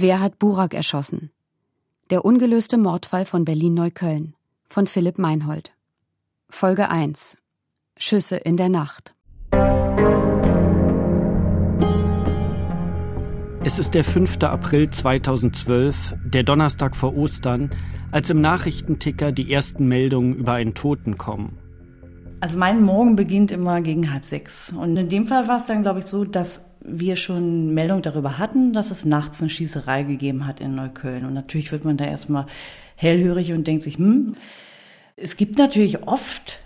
Wer hat Burak erschossen? Der ungelöste Mordfall von Berlin-Neukölln von Philipp Meinhold. Folge 1. Schüsse in der Nacht. Es ist der 5. April 2012, der Donnerstag vor Ostern, als im Nachrichtenticker die ersten Meldungen über einen Toten kommen. Also mein Morgen beginnt immer gegen halb sechs. Und in dem Fall war es dann, glaube ich, so, dass wir schon Meldung darüber hatten, dass es nachts eine Schießerei gegeben hat in Neukölln. Und natürlich wird man da erstmal hellhörig und denkt sich, hm, es gibt natürlich oft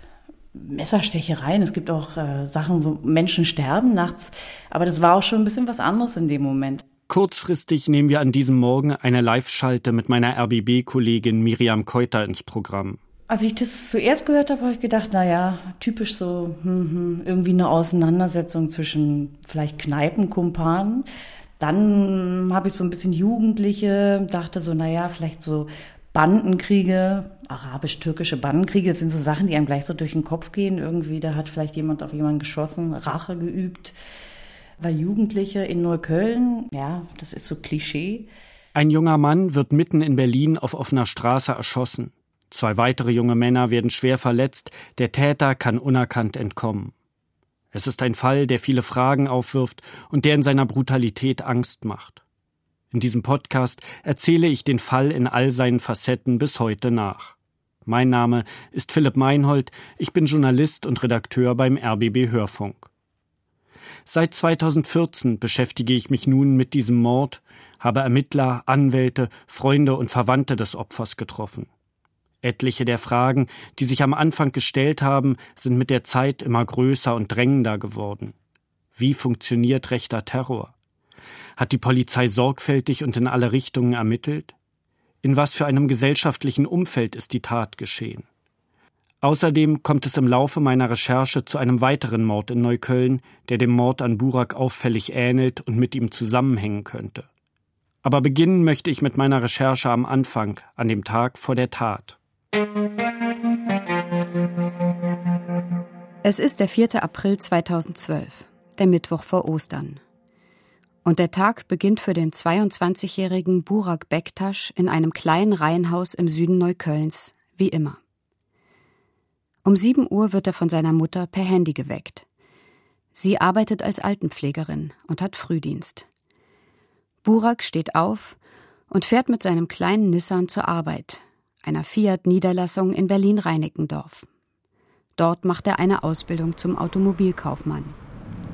Messerstechereien, es gibt auch äh, Sachen, wo Menschen sterben nachts, aber das war auch schon ein bisschen was anderes in dem Moment. Kurzfristig nehmen wir an diesem Morgen eine Live-Schalte mit meiner RBB-Kollegin Miriam Keuter ins Programm. Als ich das zuerst gehört habe, habe ich gedacht, na ja, typisch so hm, hm, irgendwie eine Auseinandersetzung zwischen vielleicht Kneipenkumpanen. Dann habe ich so ein bisschen Jugendliche, dachte so, na ja, vielleicht so Bandenkriege, arabisch-türkische Bandenkriege, das sind so Sachen, die einem gleich so durch den Kopf gehen. Irgendwie, da hat vielleicht jemand auf jemanden geschossen, Rache geübt. Weil Jugendliche in Neukölln, ja, das ist so Klischee. Ein junger Mann wird mitten in Berlin auf offener Straße erschossen. Zwei weitere junge Männer werden schwer verletzt, der Täter kann unerkannt entkommen. Es ist ein Fall, der viele Fragen aufwirft und der in seiner Brutalität Angst macht. In diesem Podcast erzähle ich den Fall in all seinen Facetten bis heute nach. Mein Name ist Philipp Meinhold, ich bin Journalist und Redakteur beim RBB Hörfunk. Seit 2014 beschäftige ich mich nun mit diesem Mord, habe Ermittler, Anwälte, Freunde und Verwandte des Opfers getroffen. Etliche der Fragen, die sich am Anfang gestellt haben, sind mit der Zeit immer größer und drängender geworden. Wie funktioniert rechter Terror? Hat die Polizei sorgfältig und in alle Richtungen ermittelt? In was für einem gesellschaftlichen Umfeld ist die Tat geschehen? Außerdem kommt es im Laufe meiner Recherche zu einem weiteren Mord in Neukölln, der dem Mord an Burak auffällig ähnelt und mit ihm zusammenhängen könnte. Aber beginnen möchte ich mit meiner Recherche am Anfang, an dem Tag vor der Tat. Es ist der 4. April 2012, der Mittwoch vor Ostern. Und der Tag beginnt für den 22-jährigen Burak Bektasch in einem kleinen Reihenhaus im Süden Neuköllns, wie immer. Um 7 Uhr wird er von seiner Mutter per Handy geweckt. Sie arbeitet als Altenpflegerin und hat Frühdienst. Burak steht auf und fährt mit seinem kleinen Nissan zur Arbeit, einer Fiat-Niederlassung in Berlin-Reinickendorf. Dort macht er eine Ausbildung zum Automobilkaufmann.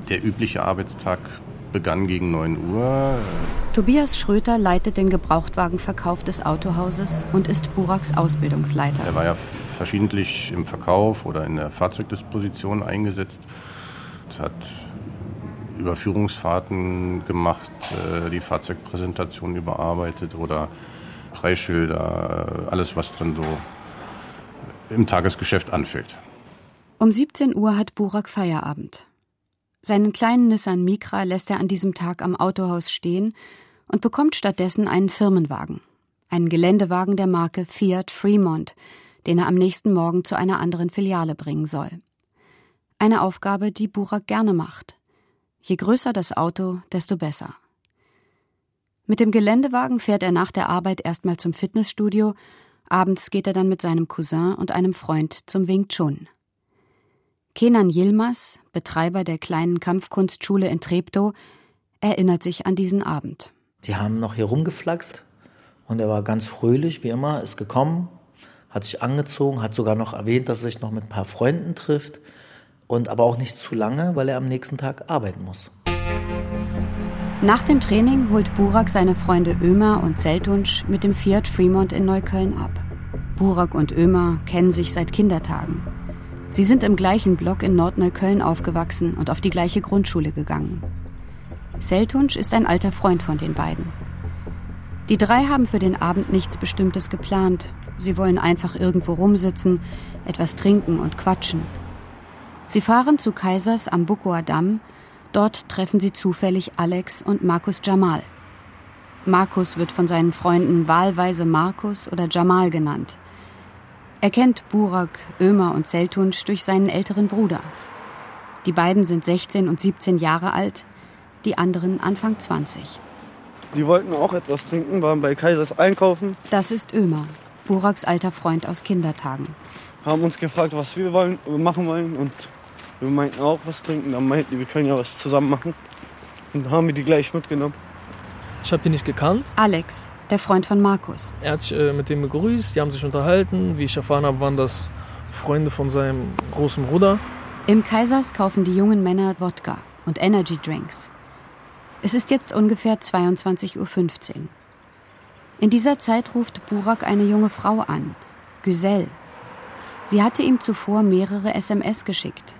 Der übliche Arbeitstag begann gegen 9 Uhr. Tobias Schröter leitet den Gebrauchtwagenverkauf des Autohauses und ist Buraks Ausbildungsleiter. Er war ja verschiedentlich im Verkauf oder in der Fahrzeugdisposition eingesetzt, hat Überführungsfahrten gemacht, äh, die Fahrzeugpräsentation überarbeitet oder Preisschilder, alles, was dann so im Tagesgeschäft anfällt. Um 17 Uhr hat Burak Feierabend. Seinen kleinen Nissan Micra lässt er an diesem Tag am Autohaus stehen und bekommt stattdessen einen Firmenwagen. Einen Geländewagen der Marke Fiat Fremont, den er am nächsten Morgen zu einer anderen Filiale bringen soll. Eine Aufgabe, die Burak gerne macht. Je größer das Auto, desto besser. Mit dem Geländewagen fährt er nach der Arbeit erstmal zum Fitnessstudio, abends geht er dann mit seinem Cousin und einem Freund zum Wing Chun. Kenan Yilmaz, Betreiber der kleinen Kampfkunstschule in Treptow, erinnert sich an diesen Abend. Die haben noch hier rumgeflaxt und er war ganz fröhlich, wie immer, ist gekommen, hat sich angezogen, hat sogar noch erwähnt, dass er sich noch mit ein paar Freunden trifft und aber auch nicht zu lange, weil er am nächsten Tag arbeiten muss. Nach dem Training holt Burak seine Freunde Ömer und Seltunsch mit dem Fiat Fremont in Neukölln ab. Burak und Ömer kennen sich seit Kindertagen. Sie sind im gleichen Block in Nordneukölln aufgewachsen und auf die gleiche Grundschule gegangen. Seltunsch ist ein alter Freund von den beiden. Die drei haben für den Abend nichts Bestimmtes geplant. Sie wollen einfach irgendwo rumsitzen, etwas trinken und quatschen. Sie fahren zu Kaisers am Bukower Damm Dort treffen sie zufällig Alex und Markus Jamal. Markus wird von seinen Freunden wahlweise Markus oder Jamal genannt. Er kennt Burak, Ömer und Seltunsch durch seinen älteren Bruder. Die beiden sind 16 und 17 Jahre alt, die anderen Anfang 20. Die wollten auch etwas trinken, waren bei Kaisers einkaufen. Das ist Ömer, Buraks alter Freund aus Kindertagen. Haben uns gefragt, was wir wollen, machen wollen und wir meinten auch was trinken. Dann meinten die, wir können ja was zusammen machen. Und dann haben wir die gleich mitgenommen. Ich habe die nicht gekannt. Alex, der Freund von Markus. Er hat sich äh, mit dem begrüßt, die haben sich unterhalten. Wie ich erfahren habe, waren das Freunde von seinem großen Bruder. Im Kaisers kaufen die jungen Männer Wodka und Energy Drinks. Es ist jetzt ungefähr 22.15 Uhr. In dieser Zeit ruft Burak eine junge Frau an, Güzel. Sie hatte ihm zuvor mehrere SMS geschickt.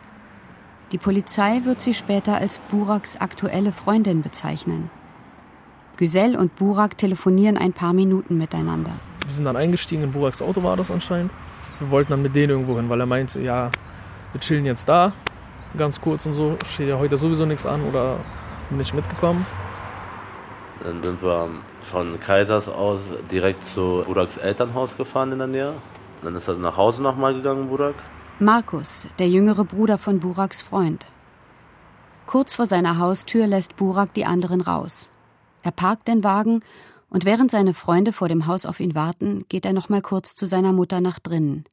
Die Polizei wird sie später als Buraks aktuelle Freundin bezeichnen. Güzel und Burak telefonieren ein paar Minuten miteinander. Wir sind dann eingestiegen, in Buraks Auto war das anscheinend. Wir wollten dann mit denen irgendwo hin, weil er meinte, ja, wir chillen jetzt da, ganz kurz und so, steht ja heute sowieso nichts an oder bin ich mitgekommen. Dann sind wir von Kaisers aus direkt zu Buraks Elternhaus gefahren in der Nähe. Dann ist er nach Hause nochmal gegangen, Burak. Markus, der jüngere Bruder von Buraks Freund. Kurz vor seiner Haustür lässt Burak die anderen raus. Er parkt den Wagen und während seine Freunde vor dem Haus auf ihn warten, geht er noch mal kurz zu seiner Mutter nach drinnen.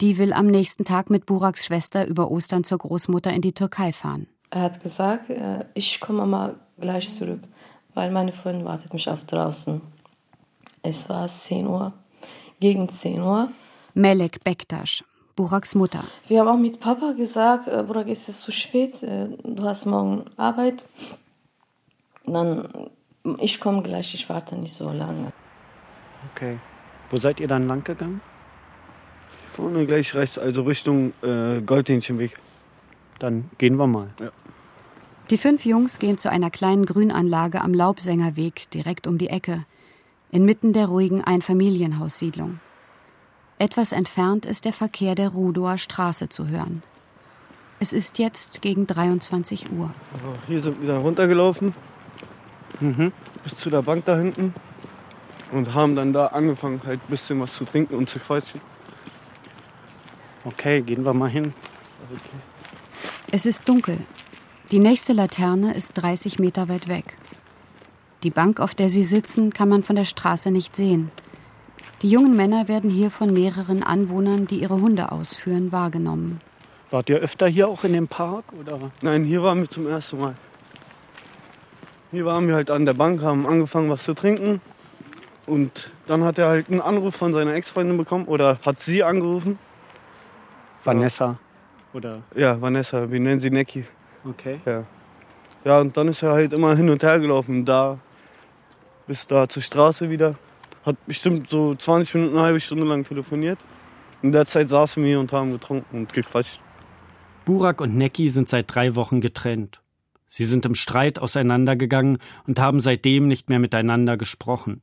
Die will am nächsten Tag mit Buraks Schwester über Ostern zur Großmutter in die Türkei fahren. Er hat gesagt, äh, ich komme mal gleich zurück, weil meine Freundin wartet mich auf draußen. Es war 10 Uhr, gegen 10 Uhr. Melek Bektasch, Buraks Mutter. Wir haben auch mit Papa gesagt, äh, Burak, ist es zu spät, äh, du hast morgen Arbeit. Dann, ich komme gleich, ich warte nicht so lange. Okay. Wo seid ihr dann lang gegangen? Vorne gleich rechts, also Richtung äh, Goldhähnchenweg. Dann gehen wir mal. Ja. Die fünf Jungs gehen zu einer kleinen Grünanlage am Laubsängerweg direkt um die Ecke, inmitten der ruhigen Einfamilienhaussiedlung. Etwas entfernt ist der Verkehr der Rudower Straße zu hören. Es ist jetzt gegen 23 Uhr. Also hier sind wir dann runtergelaufen, Mhm. bis zu der Bank da hinten und haben dann da angefangen, halt ein bisschen was zu trinken und zu quatschen. Okay, gehen wir mal hin. Es ist dunkel. Die nächste Laterne ist 30 Meter weit weg. Die Bank, auf der sie sitzen, kann man von der Straße nicht sehen. Die jungen Männer werden hier von mehreren Anwohnern, die ihre Hunde ausführen, wahrgenommen. Wart ihr öfter hier auch in dem Park? Oder? Nein, hier waren wir zum ersten Mal. Hier waren wir halt an der Bank, haben angefangen, was zu trinken. Und dann hat er halt einen Anruf von seiner Ex-Freundin bekommen oder hat sie angerufen. Vanessa? Oder? Ja, Vanessa, wir nennen sie Necki. Okay. Ja. Ja, und dann ist er halt immer hin und her gelaufen, da bis da zur Straße wieder. Hat bestimmt so 20 Minuten, eine halbe Stunde lang telefoniert. In der Zeit saßen wir und haben getrunken und gequatscht. Burak und Necki sind seit drei Wochen getrennt. Sie sind im Streit auseinandergegangen und haben seitdem nicht mehr miteinander gesprochen.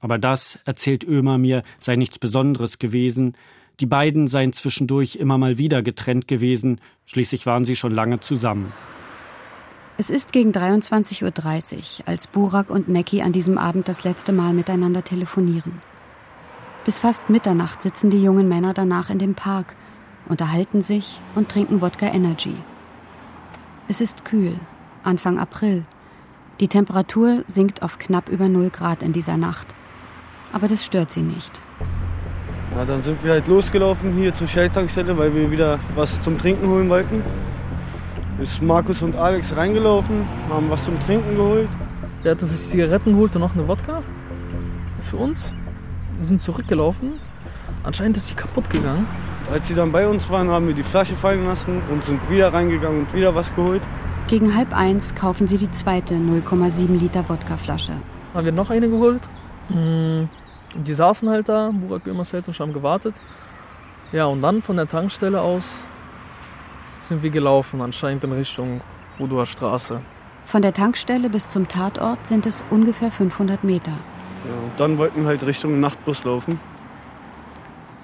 Aber das, erzählt Ömer mir, sei nichts Besonderes gewesen. Die beiden seien zwischendurch immer mal wieder getrennt gewesen, schließlich waren sie schon lange zusammen. Es ist gegen 23.30 Uhr, als Burak und Necki an diesem Abend das letzte Mal miteinander telefonieren. Bis fast Mitternacht sitzen die jungen Männer danach in dem Park, unterhalten sich und trinken Wodka Energy. Es ist kühl, Anfang April. Die Temperatur sinkt auf knapp über 0 Grad in dieser Nacht. Aber das stört sie nicht. Ja, dann sind wir halt losgelaufen hier zur Shell-Tankstelle, weil wir wieder was zum Trinken holen wollten. Ist Markus und Alex reingelaufen, haben was zum Trinken geholt. Der hatte sich Zigaretten geholt und noch eine Wodka für uns. Wir sind zurückgelaufen. Anscheinend ist sie kaputt gegangen. Als sie dann bei uns waren, haben wir die Flasche fallen lassen und sind wieder reingegangen und wieder was geholt. Gegen halb eins kaufen sie die zweite 0,7 Liter Wodkaflasche. Haben wir noch eine geholt. Und die saßen halt da, Burak Ömer und haben gewartet. Ja, und dann von der Tankstelle aus sind wir gelaufen, anscheinend in Richtung Rudower Straße. Von der Tankstelle bis zum Tatort sind es ungefähr 500 Meter. Ja, und dann wollten wir halt Richtung Nachtbus laufen.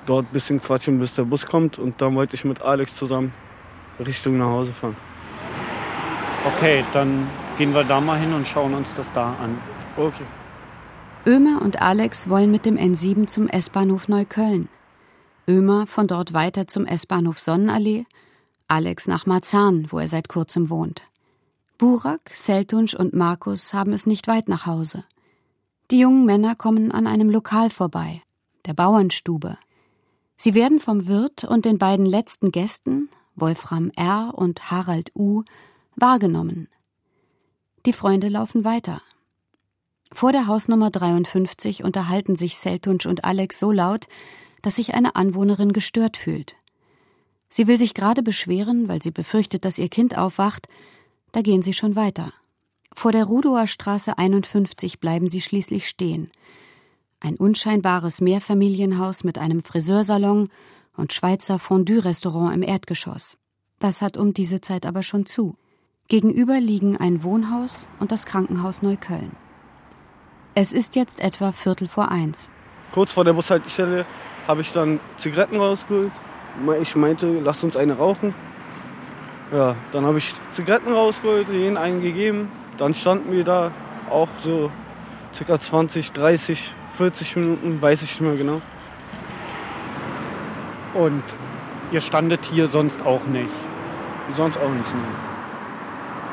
Dort ein bisschen quatschen, bis der Bus kommt. Und dann wollte ich mit Alex zusammen Richtung nach Hause fahren. Okay, dann gehen wir da mal hin und schauen uns das da an. Okay. Ömer und Alex wollen mit dem N7 zum S-Bahnhof Neukölln. Ömer von dort weiter zum S-Bahnhof Sonnenallee, Alex nach Marzahn, wo er seit kurzem wohnt. Burak, Seltunsch und Markus haben es nicht weit nach Hause. Die jungen Männer kommen an einem Lokal vorbei, der Bauernstube. Sie werden vom Wirt und den beiden letzten Gästen, Wolfram R. und Harald U., wahrgenommen. Die Freunde laufen weiter. Vor der Hausnummer 53 unterhalten sich Seltunsch und Alex so laut, dass sich eine Anwohnerin gestört fühlt. Sie will sich gerade beschweren, weil sie befürchtet, dass ihr Kind aufwacht, da gehen sie schon weiter. Vor der Rudower Straße 51 bleiben sie schließlich stehen. Ein unscheinbares Mehrfamilienhaus mit einem Friseursalon und Schweizer Fondue-Restaurant im Erdgeschoss. Das hat um diese Zeit aber schon zu. Gegenüber liegen ein Wohnhaus und das Krankenhaus Neukölln. Es ist jetzt etwa Viertel vor eins. Kurz vor der Bushaltestelle habe ich dann Zigaretten rausgeholt. Ich meinte, lass uns eine rauchen. Ja, dann habe ich Zigaretten rausgeholt, jeden einen gegeben. Dann standen wir da auch so circa 20, 30, 40 Minuten, weiß ich nicht mehr genau. Und ihr standet hier sonst auch nicht? Sonst auch nicht.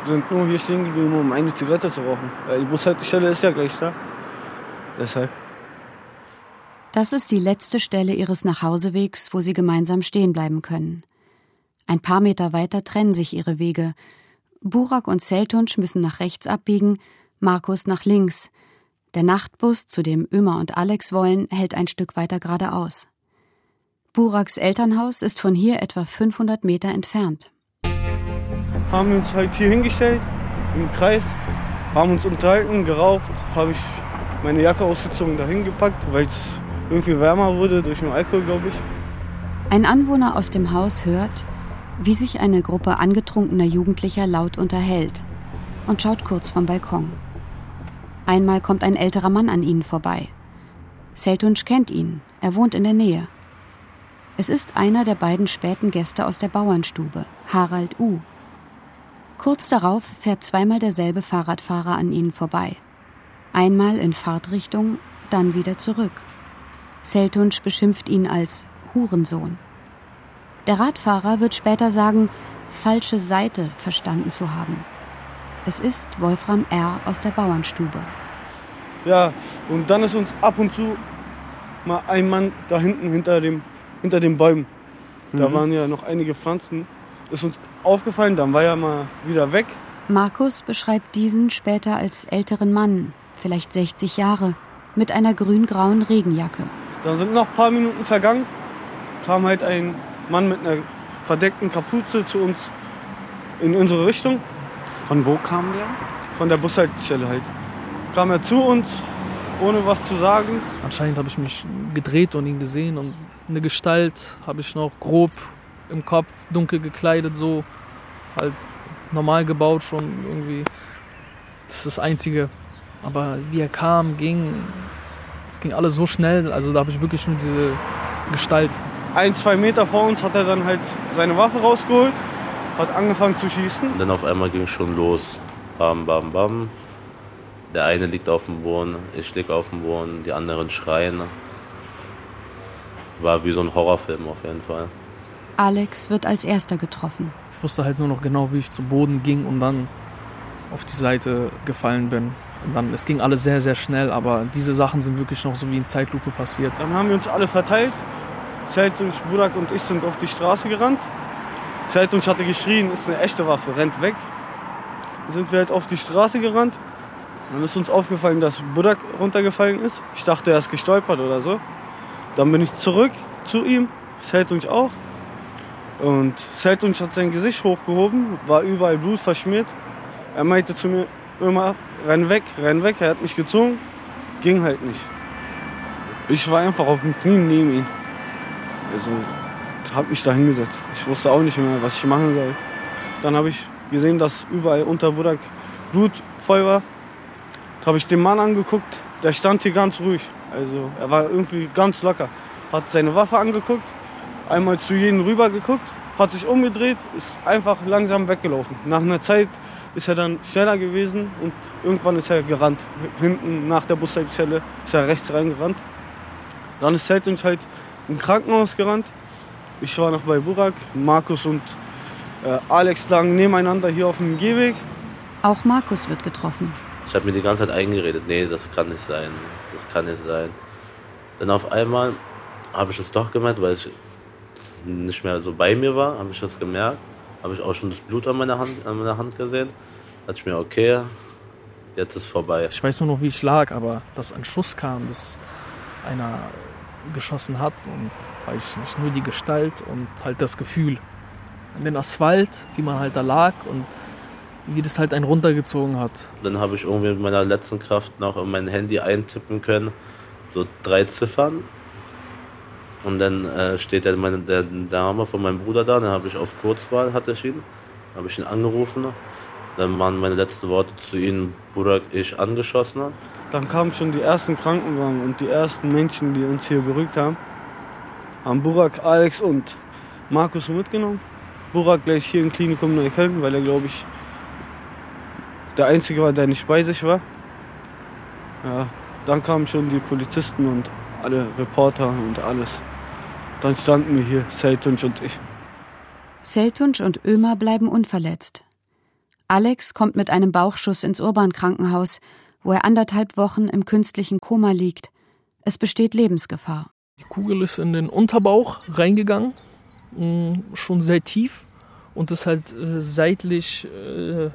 Wir sind nur hier stehen geblieben, um eine Zigarette zu rauchen. Die Bushaltestelle ist ja gleich da. Deshalb. Das ist die letzte Stelle ihres Nachhausewegs, wo sie gemeinsam stehen bleiben können. Ein paar Meter weiter trennen sich ihre Wege. Burak und Seltunsch müssen nach rechts abbiegen, Markus nach links. Der Nachtbus, zu dem Ömer und Alex wollen, hält ein Stück weiter geradeaus. Buraks Elternhaus ist von hier etwa 500 Meter entfernt. Haben uns halt hier hingestellt, im Kreis, haben uns unterhalten, geraucht, habe ich meine Jacke ausgezogen, dahin gepackt, weil es irgendwie wärmer wurde durch den Alkohol, glaube ich. Ein Anwohner aus dem Haus hört, wie sich eine Gruppe angetrunkener Jugendlicher laut unterhält und schaut kurz vom Balkon. Einmal kommt ein älterer Mann an ihnen vorbei. Seltunsch kennt ihn, er wohnt in der Nähe. Es ist einer der beiden späten Gäste aus der Bauernstube, Harald U. Kurz darauf fährt zweimal derselbe Fahrradfahrer an ihnen vorbei. Einmal in Fahrtrichtung, dann wieder zurück. Seltunsch beschimpft ihn als Hurensohn. Der Radfahrer wird später sagen, falsche Seite verstanden zu haben. Es ist Wolfram R. aus der Bauernstube. Ja, und dann ist uns ab und zu mal ein Mann da hinten hinter, dem, hinter den Bäumen. Da mhm. waren ja noch einige Pflanzen. Ist uns aufgefallen, dann war er mal wieder weg. Markus beschreibt diesen später als älteren Mann, vielleicht 60 Jahre, mit einer grün-grauen Regenjacke. Dann sind noch ein paar Minuten vergangen, kam halt ein Mann mit einer verdeckten Kapuze zu uns in unsere Richtung. Von wo kam der? Von der Bushaltestelle halt. Kam er zu uns, ohne was zu sagen. Anscheinend habe ich mich gedreht und ihn gesehen und eine Gestalt habe ich noch grob im Kopf, dunkel gekleidet, so halt normal gebaut schon irgendwie. Das ist das Einzige. Aber wie er kam, ging, es ging alles so schnell, also da habe ich wirklich nur diese Gestalt ein, zwei Meter vor uns hat er dann halt seine Waffe rausgeholt, hat angefangen zu schießen. Und dann auf einmal ging es schon los. Bam, bam, bam. Der eine liegt auf dem Boden, ich lieg auf dem Boden, die anderen schreien. War wie so ein Horrorfilm auf jeden Fall. Alex wird als erster getroffen. Ich wusste halt nur noch genau, wie ich zu Boden ging und dann auf die Seite gefallen bin. Und dann, es ging alles sehr, sehr schnell, aber diese Sachen sind wirklich noch so wie in Zeitlupe passiert. Dann haben wir uns alle verteilt Seltunsch, Burak und ich sind auf die Straße gerannt. Seltunsch hatte geschrien, ist eine echte Waffe, rennt weg. Dann sind wir halt auf die Straße gerannt. Dann ist uns aufgefallen, dass Burak runtergefallen ist. Ich dachte, er ist gestolpert oder so. Dann bin ich zurück zu ihm, Seltunsch auch. Und Seltunsch hat sein Gesicht hochgehoben, war überall Blut verschmiert. Er meinte zu mir immer, renn weg, renn weg. Er hat mich gezogen, ging halt nicht. Ich war einfach auf dem Knie neben ihm. Also habe mich da hingesetzt. Ich wusste auch nicht mehr, was ich machen soll. Dann habe ich gesehen, dass überall unter Budak Blut voll war. Da habe ich den Mann angeguckt, der stand hier ganz ruhig. Also er war irgendwie ganz locker. Hat seine Waffe angeguckt, einmal zu jedem rüber geguckt, hat sich umgedreht, ist einfach langsam weggelaufen. Nach einer Zeit ist er dann schneller gewesen und irgendwann ist er gerannt. Hinten nach der Bushaltestelle ist er rechts reingerannt. Dann ist Seltunsch halt im Krankenhaus gerannt. Ich war noch bei Burak, Markus und äh, Alex lagen nebeneinander hier auf dem Gehweg. Auch Markus wird getroffen. Ich habe mir die ganze Zeit eingeredet, nee, das kann nicht sein, das kann nicht sein. Dann auf einmal habe ich es doch gemerkt, weil ich nicht mehr so bei mir war, habe ich das gemerkt. Habe ich auch schon das Blut an meiner Hand, an meiner Hand gesehen. Da dachte ich mir, okay, jetzt ist vorbei. Ich weiß nur noch, wie ich lag, aber dass ein Schuss kam, dass einer geschossen hat und weiß ich nicht, nur die Gestalt und halt das Gefühl. An den Asphalt, wie man halt da lag und wie das halt einen runtergezogen hat. Dann habe ich irgendwie mit meiner letzten Kraft noch in mein Handy eintippen können, so drei Ziffern. Und dann äh, steht der, meine, der Name von meinem Bruder da, dann habe ich auf Kurzwahl, hatte ich ihn, habe ich ihn angerufen. Dann waren meine letzten Worte zu ihm, Burak, ich angeschossen. Dann kamen schon die ersten Krankenwagen und die ersten Menschen, die uns hier beruhigt haben. Haben Burak, Alex und Markus mitgenommen. Burak gleich hier im Klinikum Neukölln, weil er, glaube ich, der Einzige war, der nicht bei sich war. Ja, dann kamen schon die Polizisten und alle Reporter und alles. Dann standen wir hier, Seltunsch und ich. Seltunsch und Ömer bleiben unverletzt. Alex kommt mit einem Bauchschuss ins Urban-Krankenhaus, wo er anderthalb Wochen im künstlichen Koma liegt. Es besteht Lebensgefahr. Die Kugel ist in den Unterbauch reingegangen, mm, schon sehr tief und ist halt äh, seitlich äh,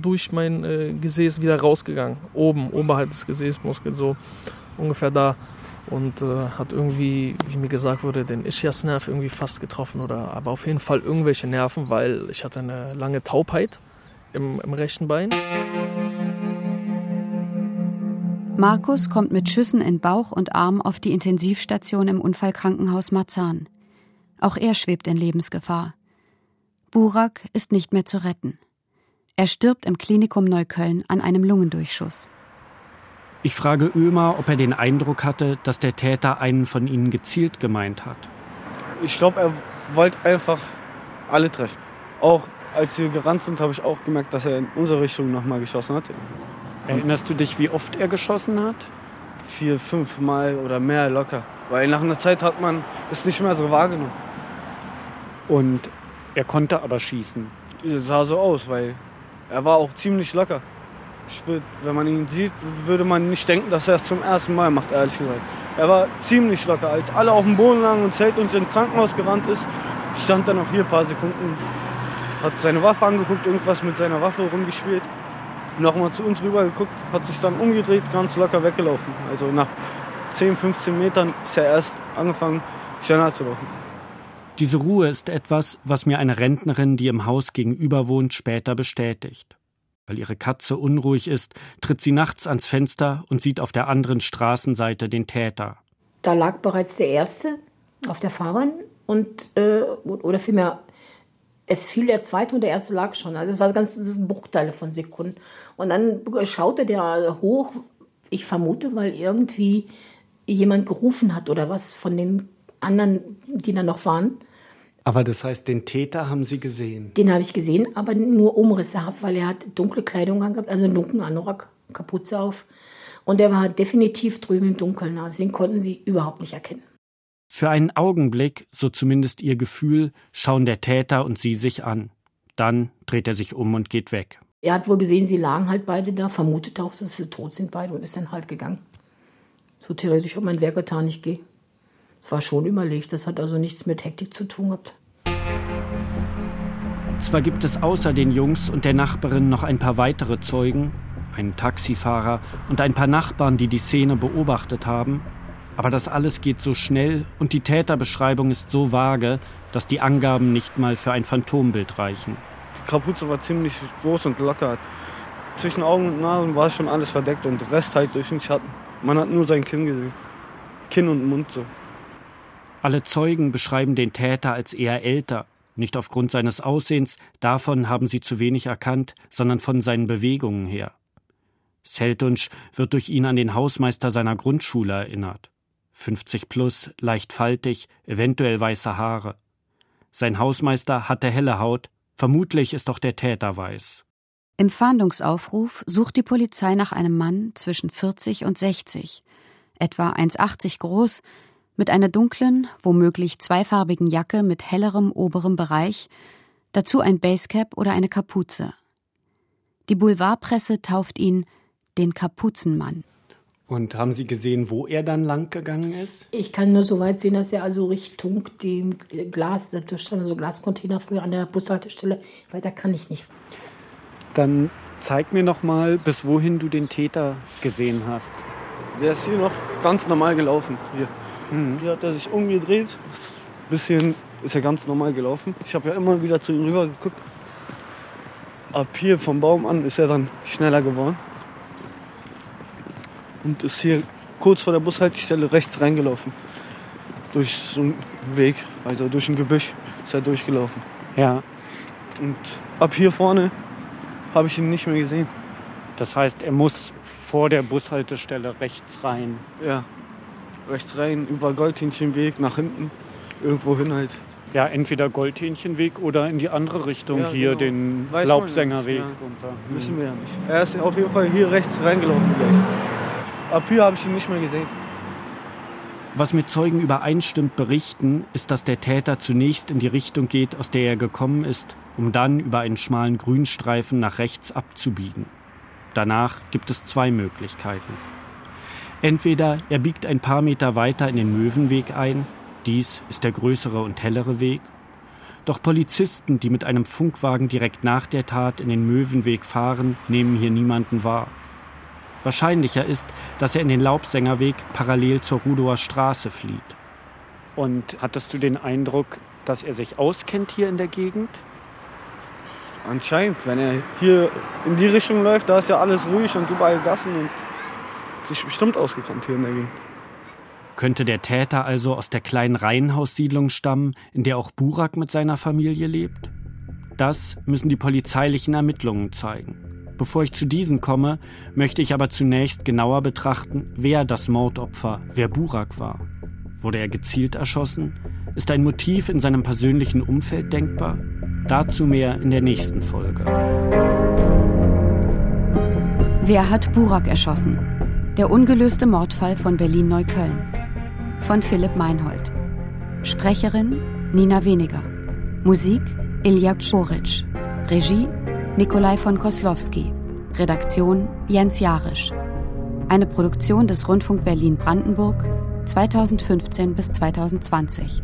durch mein äh, Gesäß wieder rausgegangen. Oben, oberhalb des Gesäßmuskels, so ungefähr da und äh, hat irgendwie, wie mir gesagt wurde, den Ischiasnerv irgendwie fast getroffen oder aber auf jeden Fall irgendwelche Nerven, weil ich hatte eine lange Taubheit im, im rechten Bein. Markus kommt mit Schüssen in Bauch und Arm auf die Intensivstation im Unfallkrankenhaus Marzahn. Auch er schwebt in Lebensgefahr. Burak ist nicht mehr zu retten. Er stirbt im Klinikum Neukölln an einem Lungendurchschuss. Ich frage Ömer, ob er den Eindruck hatte, dass der Täter einen von ihnen gezielt gemeint hat. Ich glaube, er wollte einfach alle treffen. Auch als wir gerannt sind, habe ich auch gemerkt, dass er in unsere Richtung nochmal geschossen hat. Erinnerst du dich, wie oft er geschossen hat? Vier, fünf Mal oder mehr locker. Weil nach einer Zeit hat man es nicht mehr so wahrgenommen. Und er konnte aber schießen. Es sah so aus, weil er war auch ziemlich locker. Ich würd, wenn man ihn sieht, würde man nicht denken, dass er es zum ersten Mal macht, ehrlich gesagt. Er war ziemlich locker. Als alle auf dem Boden lagen und Zelt uns ins Krankenhaus gerannt ist, stand er noch hier ein paar Sekunden, hat seine Waffe angeguckt, irgendwas mit seiner Waffe rumgespielt. Nochmal zu uns rüber geguckt, hat sich dann umgedreht, ganz locker weggelaufen. Also nach 10, 15 Metern ist er erst angefangen, schneller zu laufen. Diese Ruhe ist etwas, was mir eine Rentnerin, die im Haus gegenüber wohnt, später bestätigt. Weil ihre Katze unruhig ist, tritt sie nachts ans Fenster und sieht auf der anderen Straßenseite den Täter. Da lag bereits der erste auf der Fahrbahn und äh, oder vielmehr es fiel der zweite und der erste lag schon. Also es war ganz das sind Bruchteile von Sekunden. Und dann schaute der hoch. Ich vermute, weil irgendwie jemand gerufen hat oder was von den anderen, die da noch waren. Aber das heißt, den Täter haben Sie gesehen? Den habe ich gesehen, aber nur umrissehaft, weil er hat dunkle Kleidung angehabt, also einen dunklen Anorak, Kapuze auf. Und er war definitiv drüben im Dunkeln, also den konnten sie überhaupt nicht erkennen. Für einen Augenblick, so zumindest ihr Gefühl, schauen der Täter und sie sich an. Dann dreht er sich um und geht weg. Er hat wohl gesehen, sie lagen halt beide da, vermutet auch, dass sie tot sind beide und ist dann halt gegangen. So theoretisch, ob mein Werk getan, ich gehe war schon überlegt. Das hat also nichts mit Hektik zu tun gehabt. Zwar gibt es außer den Jungs und der Nachbarin noch ein paar weitere Zeugen, einen Taxifahrer und ein paar Nachbarn, die die Szene beobachtet haben, aber das alles geht so schnell und die Täterbeschreibung ist so vage, dass die Angaben nicht mal für ein Phantombild reichen. Die Kapuze war ziemlich groß und locker. Zwischen Augen und Nase war schon alles verdeckt und der Rest halt durch den Schatten. Man hat nur sein Kinn gesehen. Kinn und Mund so. Alle Zeugen beschreiben den Täter als eher älter, nicht aufgrund seines Aussehens, davon haben sie zu wenig erkannt, sondern von seinen Bewegungen her. Seltunsch wird durch ihn an den Hausmeister seiner Grundschule erinnert. 50 plus, leicht faltig, eventuell weiße Haare. Sein Hausmeister hatte helle Haut, vermutlich ist auch der Täter weiß. Im Fahndungsaufruf sucht die Polizei nach einem Mann zwischen 40 und 60, etwa 1,80 groß, mit einer dunklen, womöglich zweifarbigen Jacke mit hellerem oberem Bereich, dazu ein Basecap oder eine Kapuze. Die Boulevardpresse tauft ihn den Kapuzenmann. Und haben Sie gesehen, wo er dann lang gegangen ist? Ich kann nur so weit sehen, dass er also Richtung dem Glas, da standen so Glascontainer früher an der Bushaltestelle. Weiter kann ich nicht. Dann zeig mir noch mal, bis wohin du den Täter gesehen hast. Der ist hier noch ganz normal gelaufen. Hier, mhm. hier hat er sich umgedreht. Bisschen ist er ganz normal gelaufen. Ich habe ja immer wieder zu ihm rüber geguckt. Ab hier vom Baum an ist er dann schneller geworden und ist hier kurz vor der Bushaltestelle rechts reingelaufen. Durch so einen Weg, also durch ein Gebüsch ist er durchgelaufen. Ja. Und ab hier vorne habe ich ihn nicht mehr gesehen. Das heißt, er muss vor der Bushaltestelle rechts rein. Ja, rechts rein, über Goldhähnchenweg, nach hinten, irgendwo hin halt. Ja, entweder Goldhähnchenweg oder in die andere Richtung, ja, hier genau. den Weiß Laubsängerweg ja. runter. Wissen wir ja nicht. Er ist auf jeden Fall hier rechts reingelaufen gleich. Ab hier habe ich ihn nicht mehr gesehen. Was mit Zeugen übereinstimmt berichten, ist, dass der Täter zunächst in die Richtung geht, aus der er gekommen ist, um dann über einen schmalen Grünstreifen nach rechts abzubiegen. Danach gibt es zwei Möglichkeiten. Entweder er biegt ein paar Meter weiter in den Möwenweg ein, dies ist der größere und hellere Weg, doch Polizisten, die mit einem Funkwagen direkt nach der Tat in den Möwenweg fahren, nehmen hier niemanden wahr. Wahrscheinlicher ist, dass er in den Laubsängerweg parallel zur Rudower Straße flieht. Und hattest du den Eindruck, dass er sich auskennt hier in der Gegend? Anscheinend, wenn er hier in die Richtung läuft, da ist ja alles ruhig und überall Gassen und sich bestimmt ausgekannt hier in der Gegend. Könnte der Täter also aus der kleinen Reihenhaussiedlung stammen, in der auch Burak mit seiner Familie lebt? Das müssen die polizeilichen Ermittlungen zeigen. Bevor ich zu diesen komme, möchte ich aber zunächst genauer betrachten, wer das Mordopfer, wer Burak war. Wurde er gezielt erschossen? Ist ein Motiv in seinem persönlichen Umfeld denkbar? Dazu mehr in der nächsten Folge. Wer hat Burak erschossen? Der ungelöste Mordfall von Berlin-Neukölln. Von Philipp Meinhold. Sprecherin Nina Weniger. Musik Ilja Czoric. Regie Nikolai von Koslowski. Redaktion Jens Jarisch. Eine Produktion des Rundfunk Berlin-Brandenburg 2015 bis 2020.